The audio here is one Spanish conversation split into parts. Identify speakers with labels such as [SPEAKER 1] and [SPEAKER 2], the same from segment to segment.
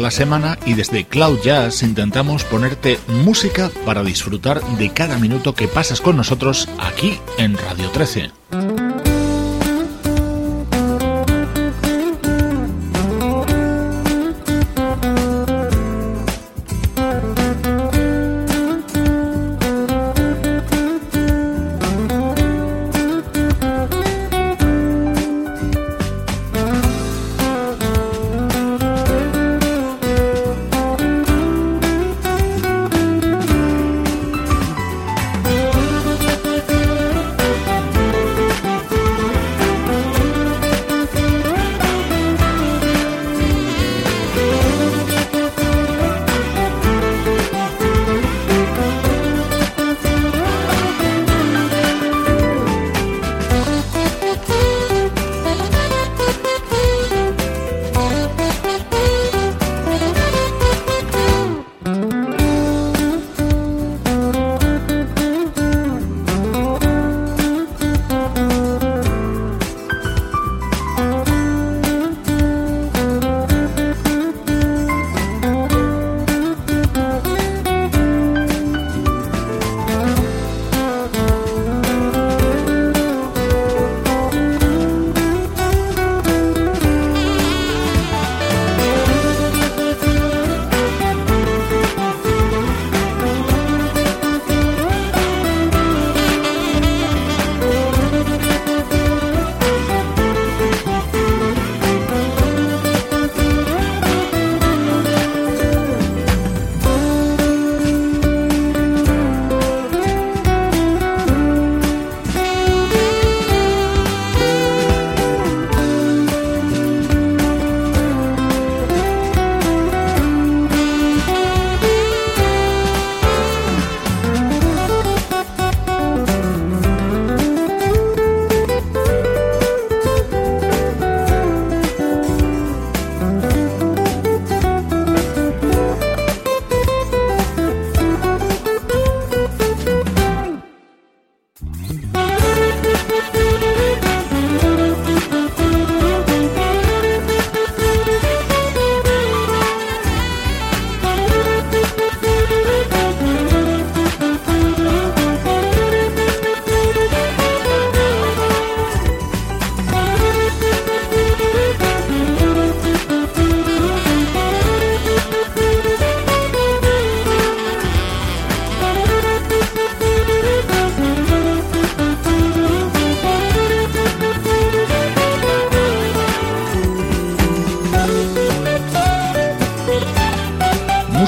[SPEAKER 1] La semana y desde Cloud Jazz intentamos ponerte música para disfrutar de cada minuto que pasas con nosotros aquí en Radio 13.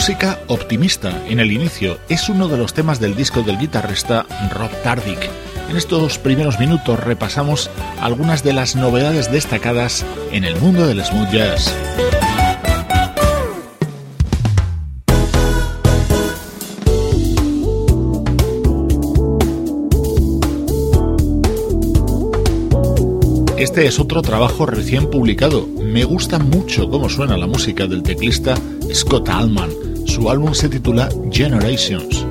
[SPEAKER 1] Música optimista en el inicio es uno de los temas del disco del guitarrista Rob Tardick. En estos primeros minutos repasamos algunas de las novedades destacadas en el mundo del smooth jazz. Este es otro trabajo recién publicado. Me gusta mucho cómo suena la música del teclista Scott Allman. Su álbum se titula Generations.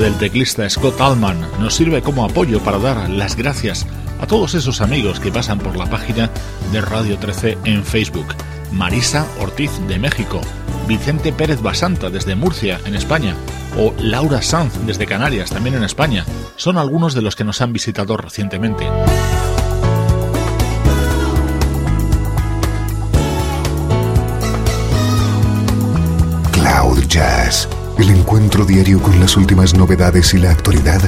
[SPEAKER 1] Del teclista Scott Allman nos sirve como apoyo para dar las gracias a todos esos amigos que pasan por la página de Radio 13 en Facebook. Marisa Ortiz de México, Vicente Pérez Basanta desde Murcia, en España, o Laura Sanz desde Canarias, también en España, son algunos de los que nos han visitado recientemente.
[SPEAKER 2] Cloud Jazz el encuentro diario con las últimas novedades y la actualidad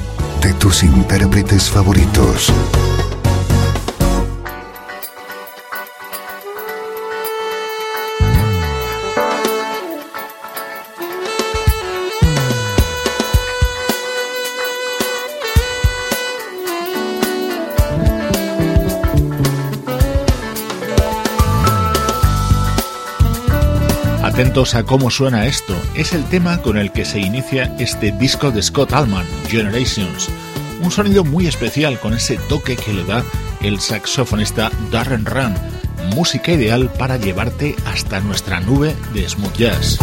[SPEAKER 2] de tus intérpretes favoritos.
[SPEAKER 1] Atentos a cómo suena esto. Es el tema con el que se inicia este disco de Scott Allman, Generations. Un sonido muy especial con ese toque que le da el saxofonista Darren Run. Música ideal para llevarte hasta nuestra nube de smooth jazz.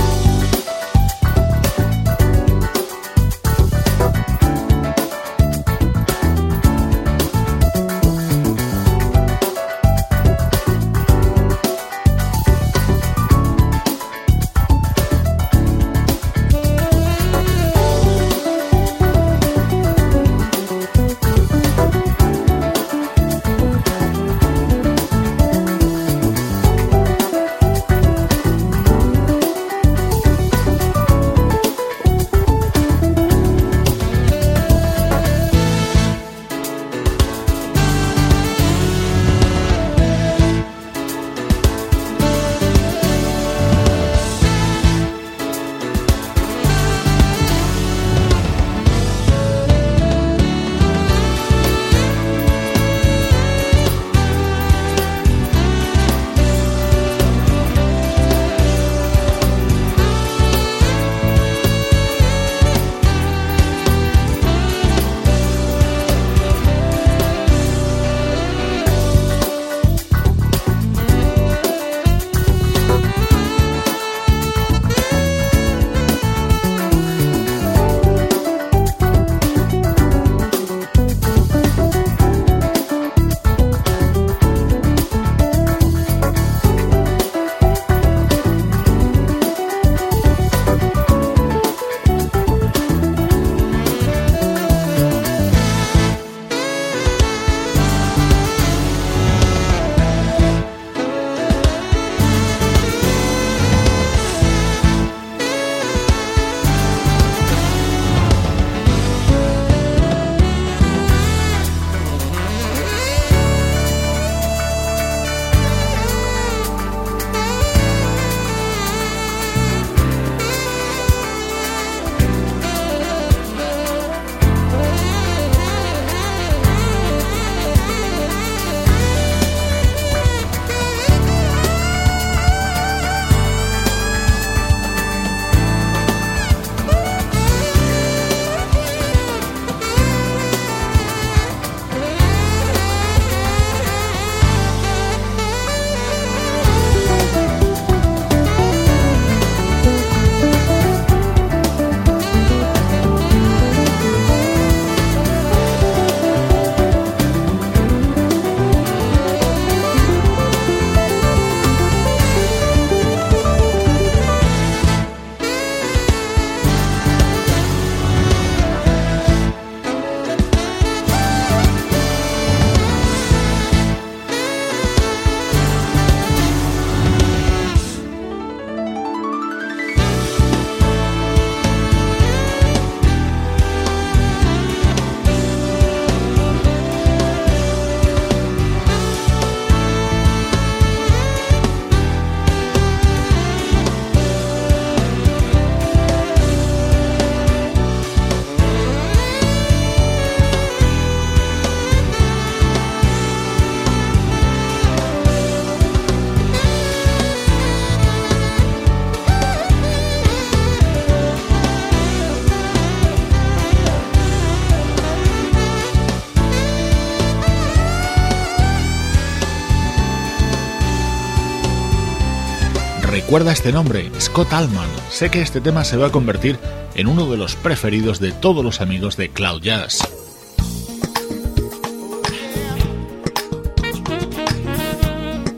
[SPEAKER 1] Recuerda este nombre, Scott Allman. Sé que este tema se va a convertir en uno de los preferidos de todos los amigos de Cloud Jazz.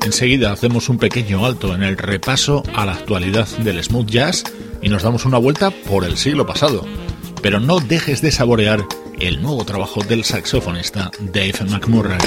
[SPEAKER 1] Enseguida hacemos un pequeño alto en el repaso a la actualidad del smooth jazz y nos damos una vuelta por el siglo pasado. Pero no dejes de saborear el nuevo trabajo del saxofonista Dave McMurray.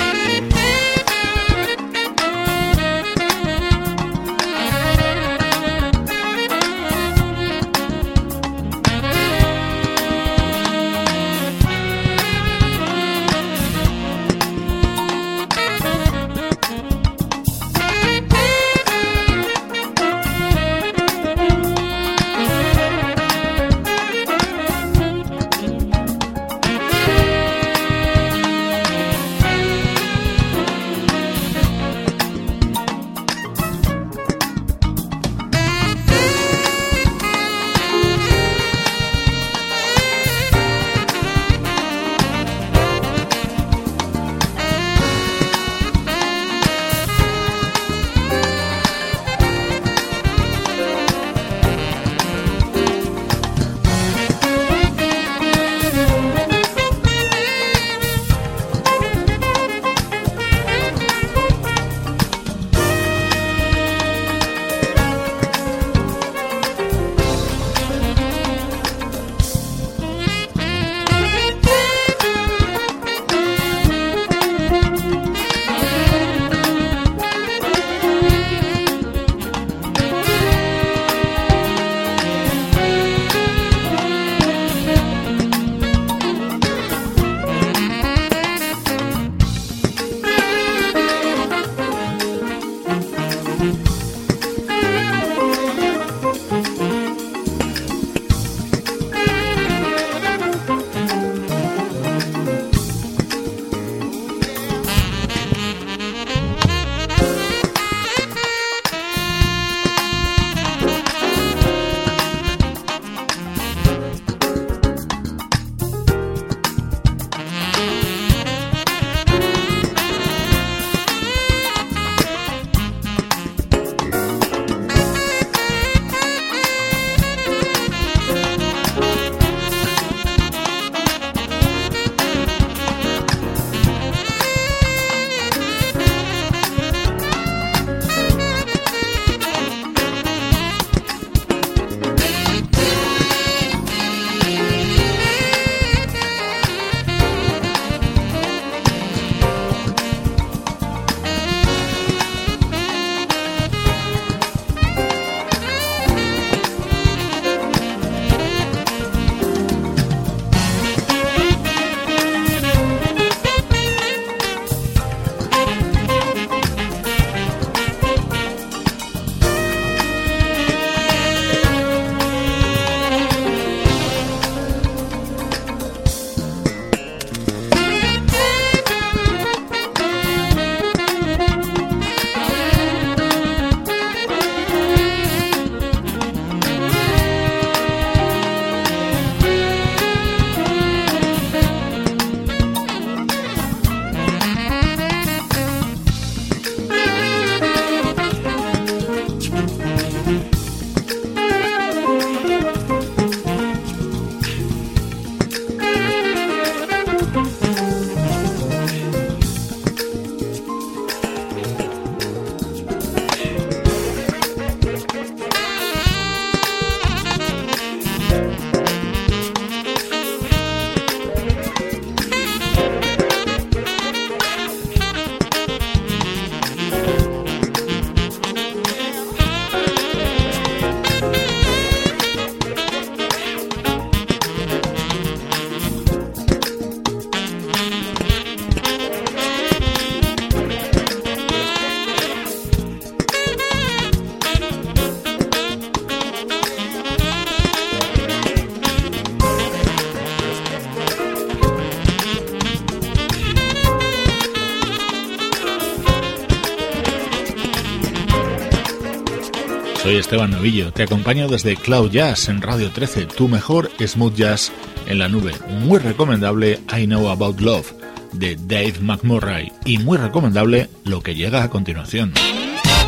[SPEAKER 1] Soy Esteban Novillo, te acompaño desde Cloud Jazz en Radio 13, tu mejor smooth jazz en la nube. Muy recomendable I Know About Love de Dave McMurray y muy recomendable lo que llega a continuación.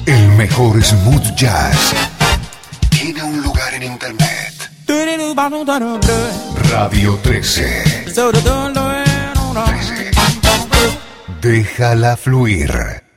[SPEAKER 2] El mejor smooth jazz tiene un lugar en internet. Radio 13. 13. Déjala fluir.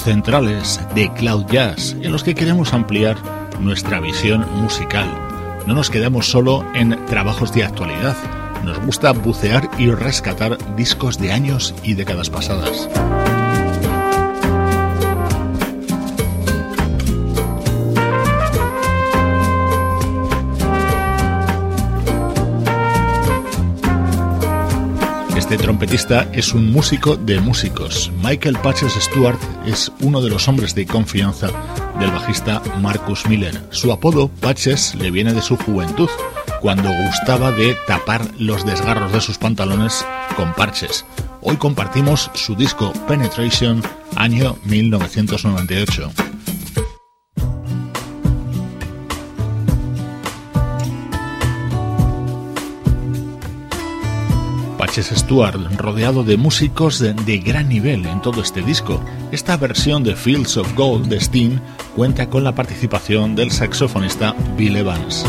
[SPEAKER 1] centrales de Cloud Jazz en los que queremos ampliar nuestra visión musical. No nos quedamos solo en trabajos de actualidad, nos gusta bucear y rescatar discos de años y décadas pasadas. Este trompetista es un músico de músicos. Michael Patches Stewart es uno de los hombres de confianza del bajista Marcus Miller. Su apodo, Patches, le viene de su juventud, cuando gustaba de tapar los desgarros de sus pantalones con parches. Hoy compartimos su disco Penetration, año 1998. Patches Stewart, rodeado de músicos de, de, gran nivel en todo este disco. Esta versión de Fields of Gold de Sting cuenta con la participación del saxofonista Bill Evans.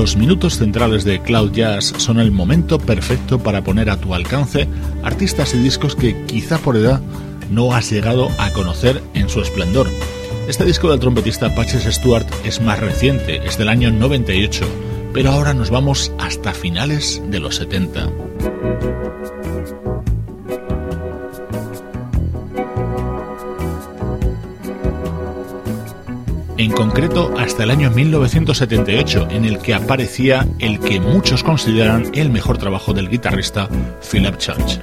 [SPEAKER 1] Los minutos centrales de Cloud Jazz son el momento perfecto para poner a tu alcance artistas y discos que quizá por edad no has llegado a conocer en su esplendor. Este disco del trompetista Patches Stewart es más reciente, es del año 98, pero ahora nos vamos hasta finales de los 70. En concreto hasta el año 1978, en el que aparecía el que muchos consideran el mejor trabajo del guitarrista Philip Church.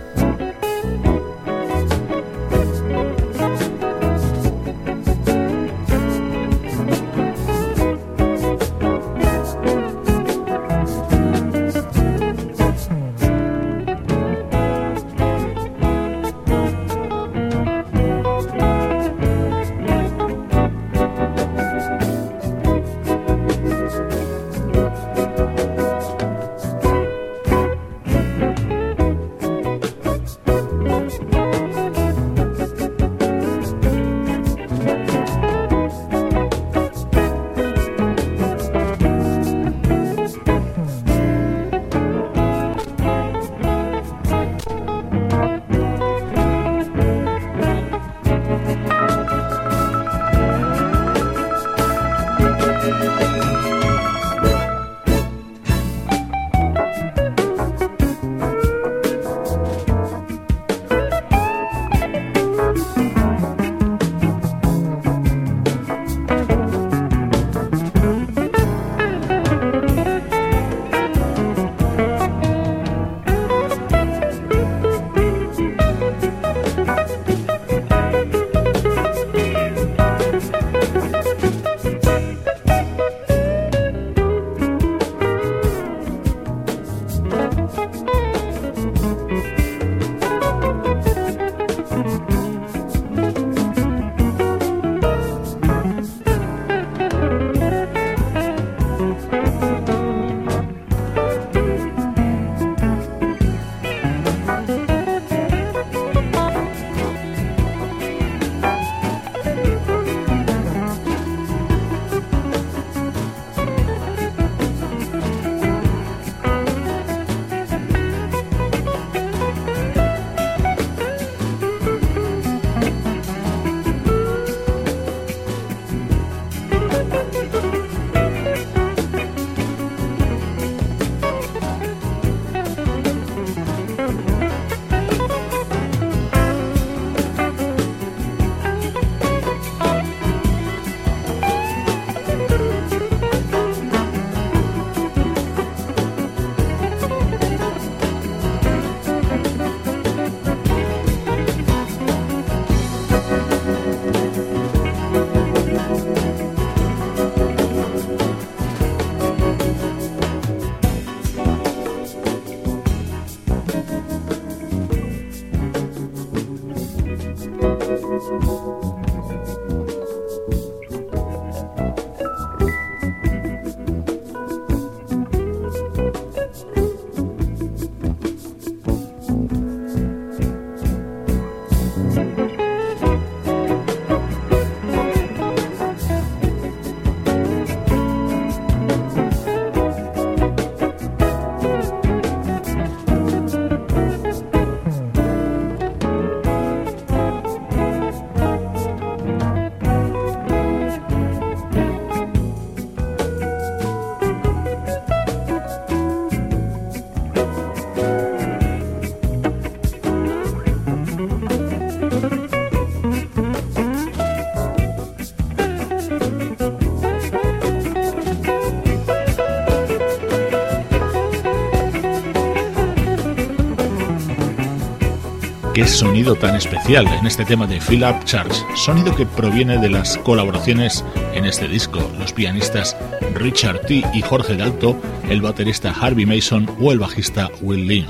[SPEAKER 1] Qué sonido tan especial en este tema de Philip Charles, sonido que proviene de las colaboraciones en este disco, los pianistas Richard T. y Jorge Dalto, el baterista Harvey Mason o el bajista Will Lynn.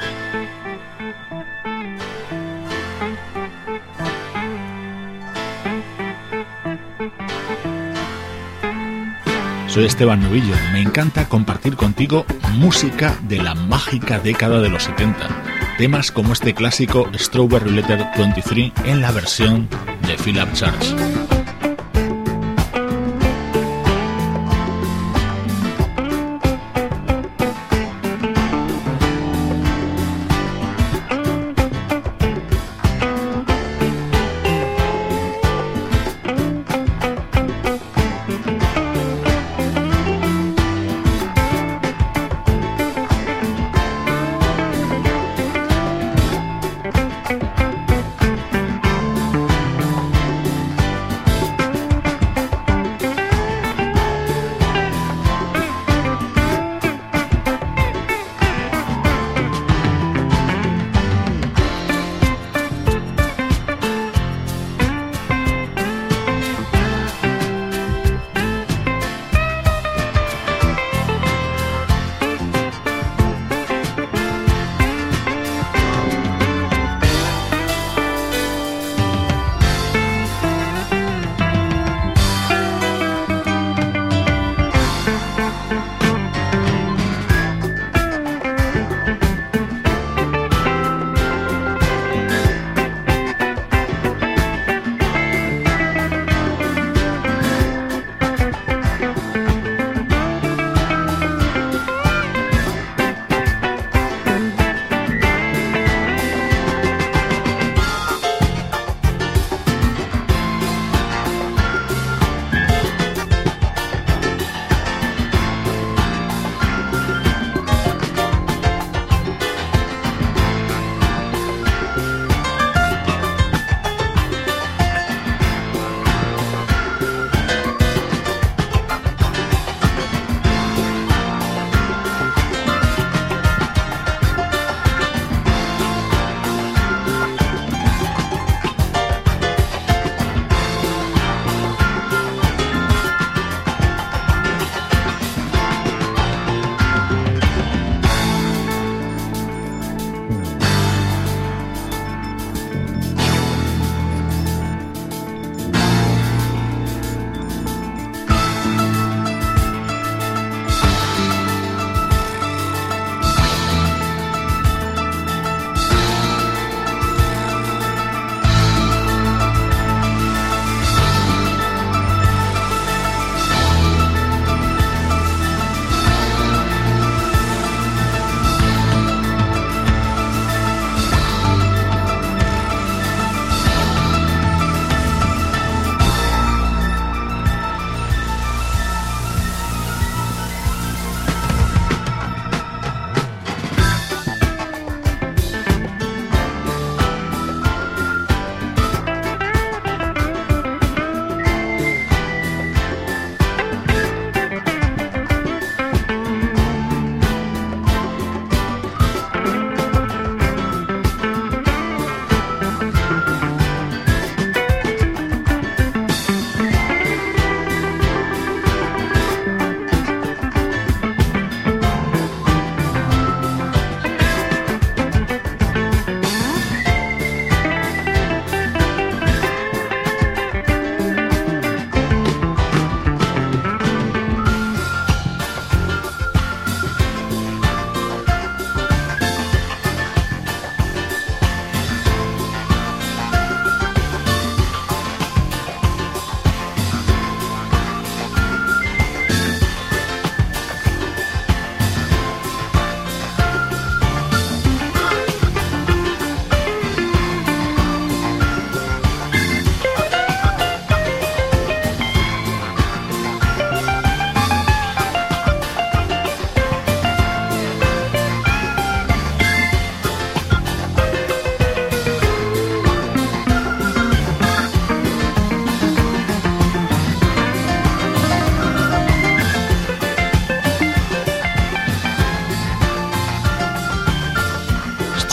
[SPEAKER 1] Soy Esteban Novillo, me encanta compartir contigo música de la mágica década de los 70 temas como este clásico Strawberry Letter 23 en la versión de Philip Church.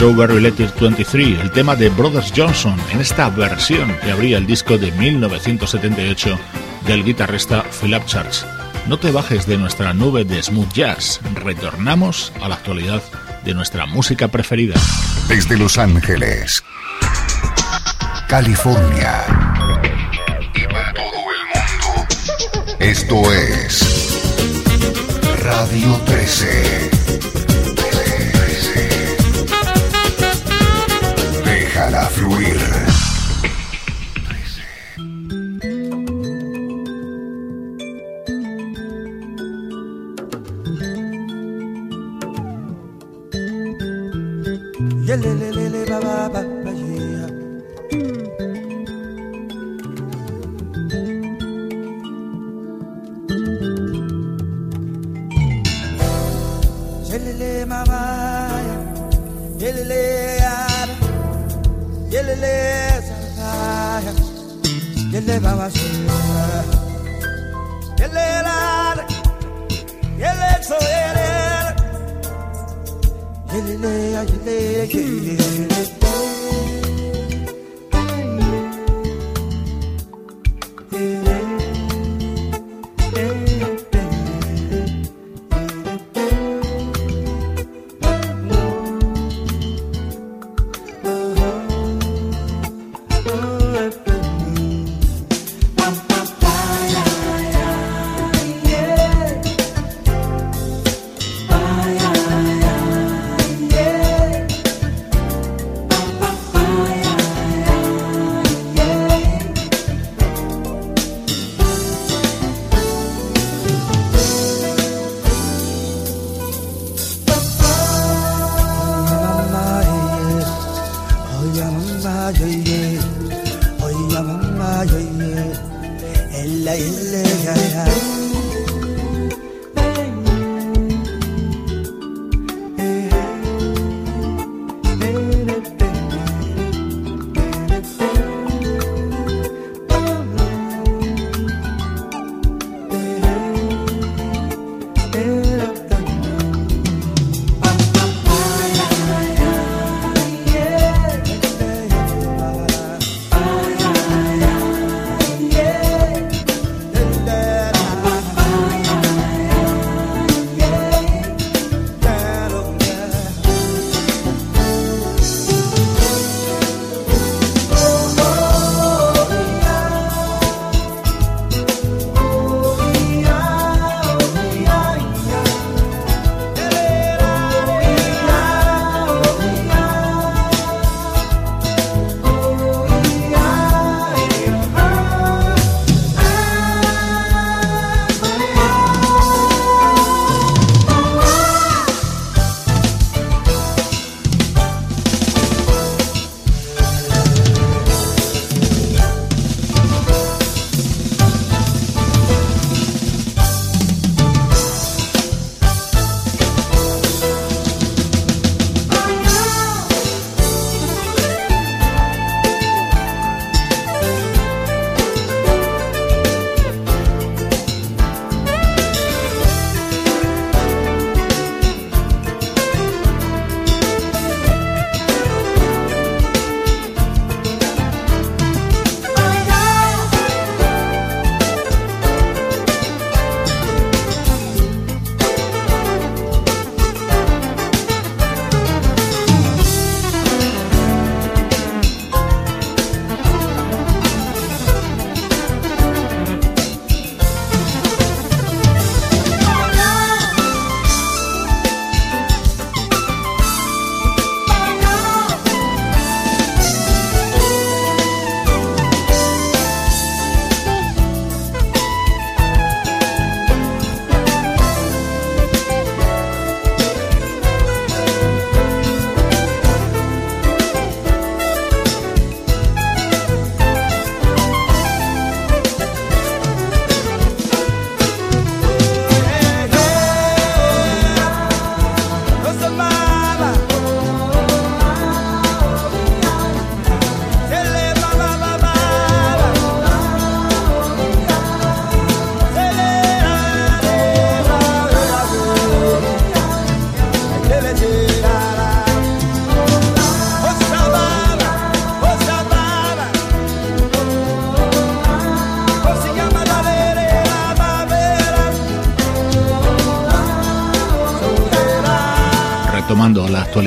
[SPEAKER 1] Strawberry Letter 23, el tema de Brothers Johnson, en esta versión que abría el disco de 1978 del guitarrista Philip Church. No te bajes de nuestra nube de smooth jazz, retornamos a la actualidad de nuestra música preferida.
[SPEAKER 3] Desde Los Ángeles, California y para todo el mundo, esto es Radio 13. Déjala fluir.
[SPEAKER 4] yeah, yeah.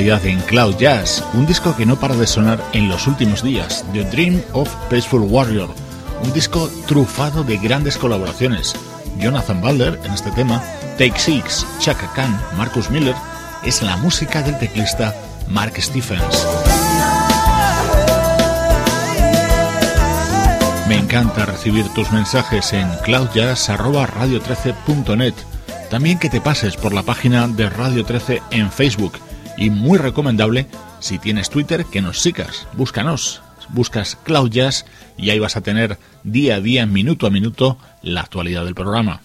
[SPEAKER 4] Actualidad en Cloud Jazz, un disco que no para de sonar en los últimos días, The Dream of Peaceful Warrior, un disco trufado de grandes colaboraciones. Jonathan Balder en este tema, Take Six, Chaka Khan, Marcus Miller, es la música del teclista Mark Stephens. Me encanta recibir tus mensajes en cloudjazz.radio13.net también que te pases por la página de Radio 13 en Facebook y muy recomendable si tienes Twitter que nos sigas, búscanos, buscas Cloud Jazz y ahí vas a tener día a día, minuto a minuto, la actualidad del programa.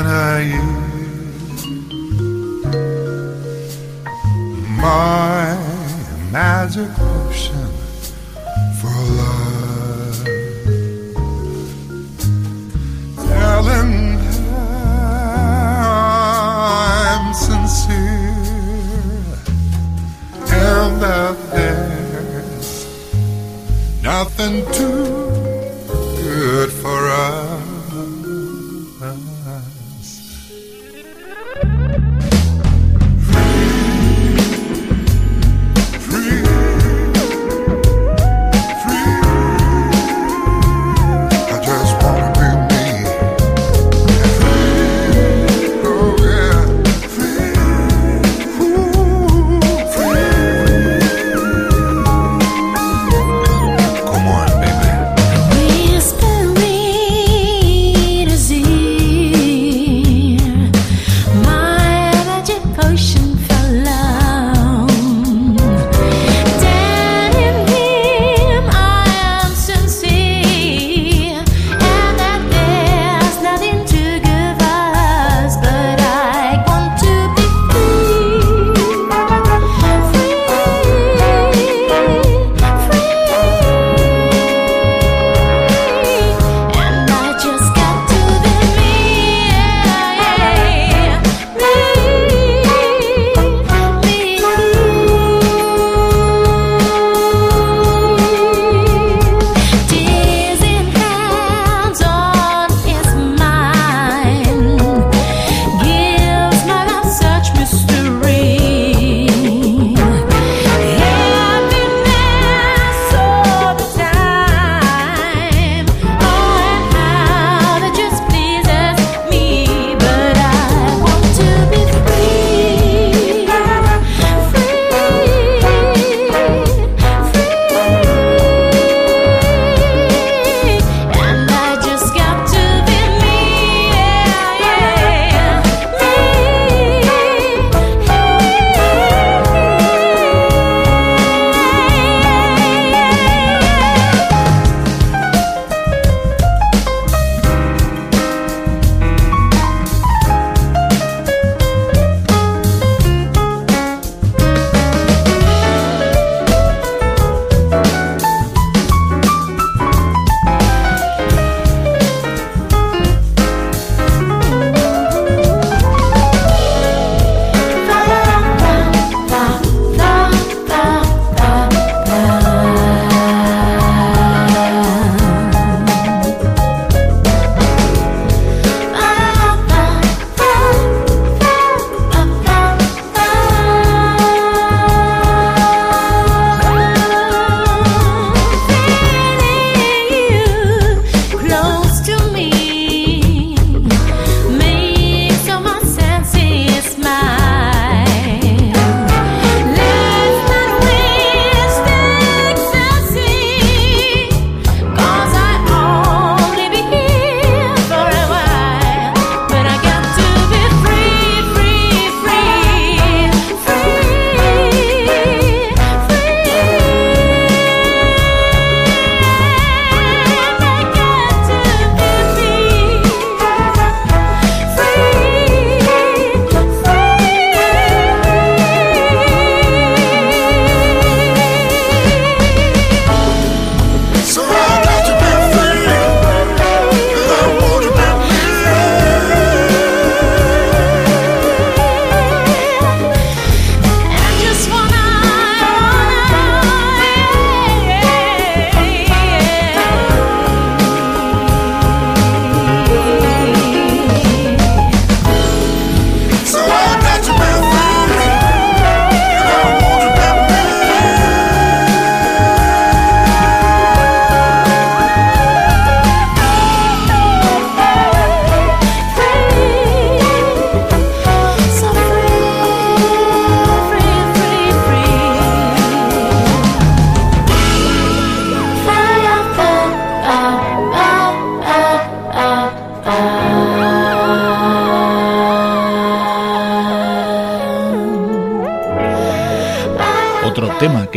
[SPEAKER 4] In her ear. My magic potion for love, telling I'm sincere and that there's nothing to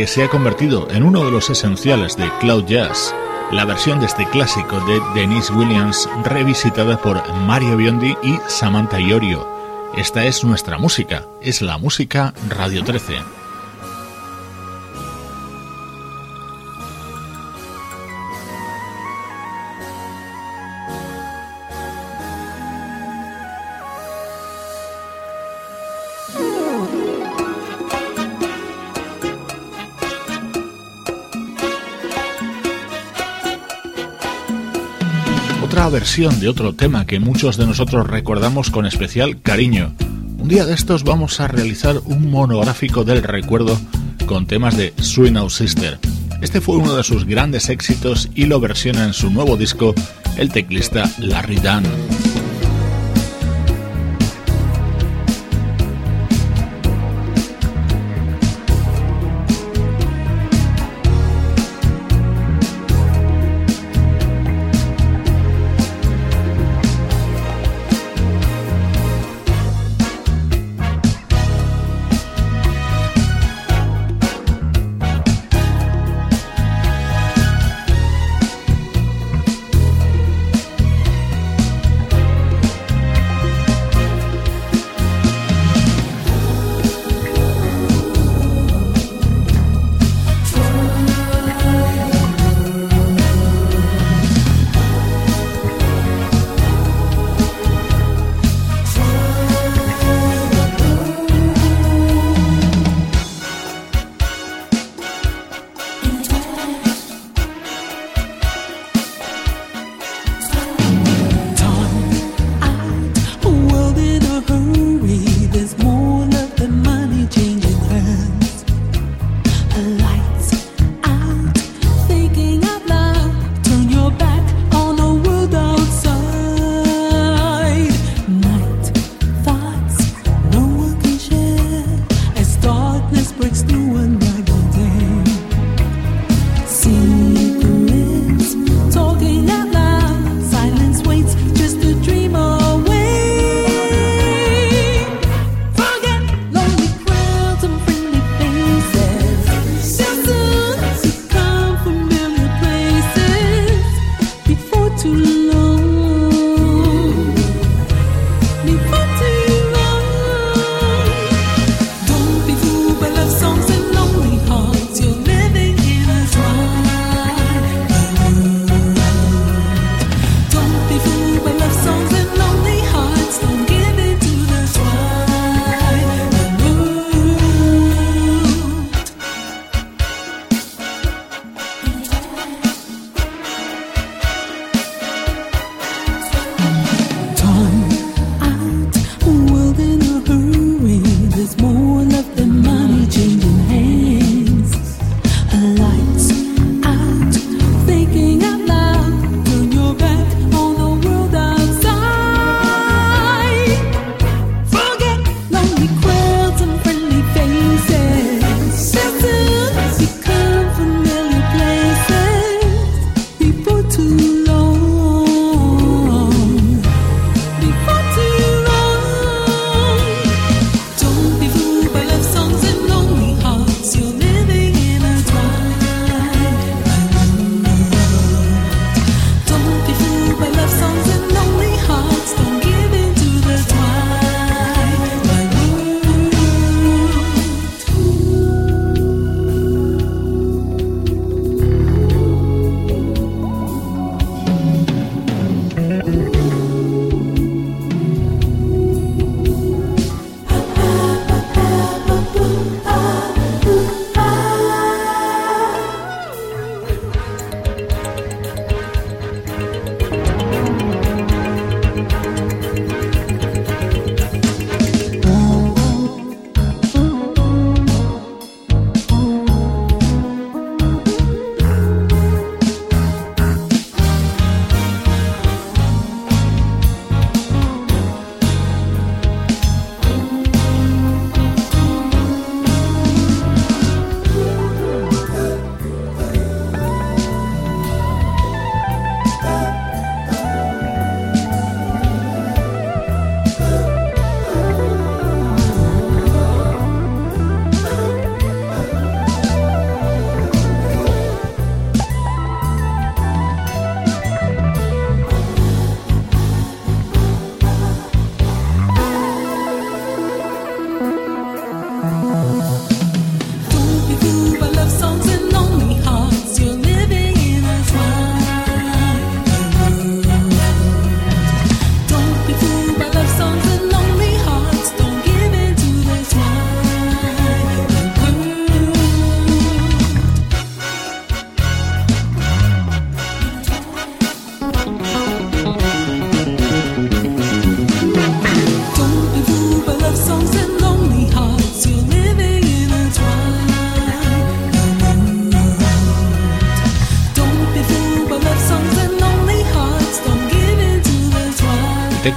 [SPEAKER 1] se ha convertido en uno de los esenciales de Cloud Jazz, la versión de este clásico de Denise Williams revisitada por Mario Biondi y Samantha Iorio. Esta es nuestra música, es la música Radio 13. Versión de otro tema que muchos de nosotros recordamos con especial cariño. Un día de estos vamos a realizar un monográfico del recuerdo con temas de Swing Out Sister. Este fue uno de sus grandes éxitos y lo versiona en su nuevo disco el teclista Larry Dunn. too long.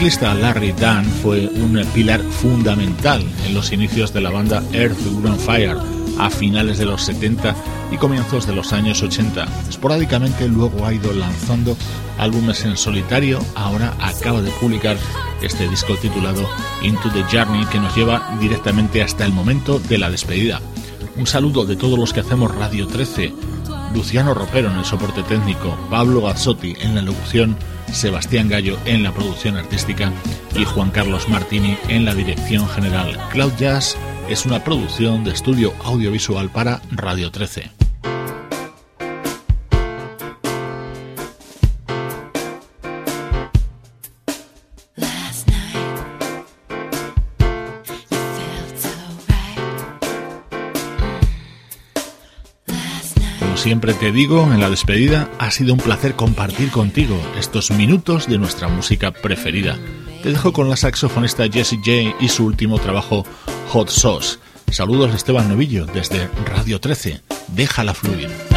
[SPEAKER 1] Teclista Larry Dunn fue un pilar fundamental en los inicios de la banda Earth, Wind Fire a finales de los 70 y comienzos de los años 80. Esporádicamente luego ha ido lanzando álbumes en solitario, ahora acaba de publicar este disco titulado Into the Journey que nos lleva directamente hasta el momento de la despedida. Un saludo de todos los que hacemos Radio 13, Luciano Ropero en el soporte técnico, Pablo Gazzotti en la locución, Sebastián Gallo en la producción artística y Juan Carlos Martini en la dirección general. Cloud Jazz es una producción de estudio audiovisual para Radio 13. Siempre te digo en la despedida, ha sido un placer compartir contigo estos minutos de nuestra música preferida. Te dejo con la saxofonista Jessie J y su último trabajo, Hot Sauce. Saludos Esteban Novillo desde Radio 13. Déjala fluir.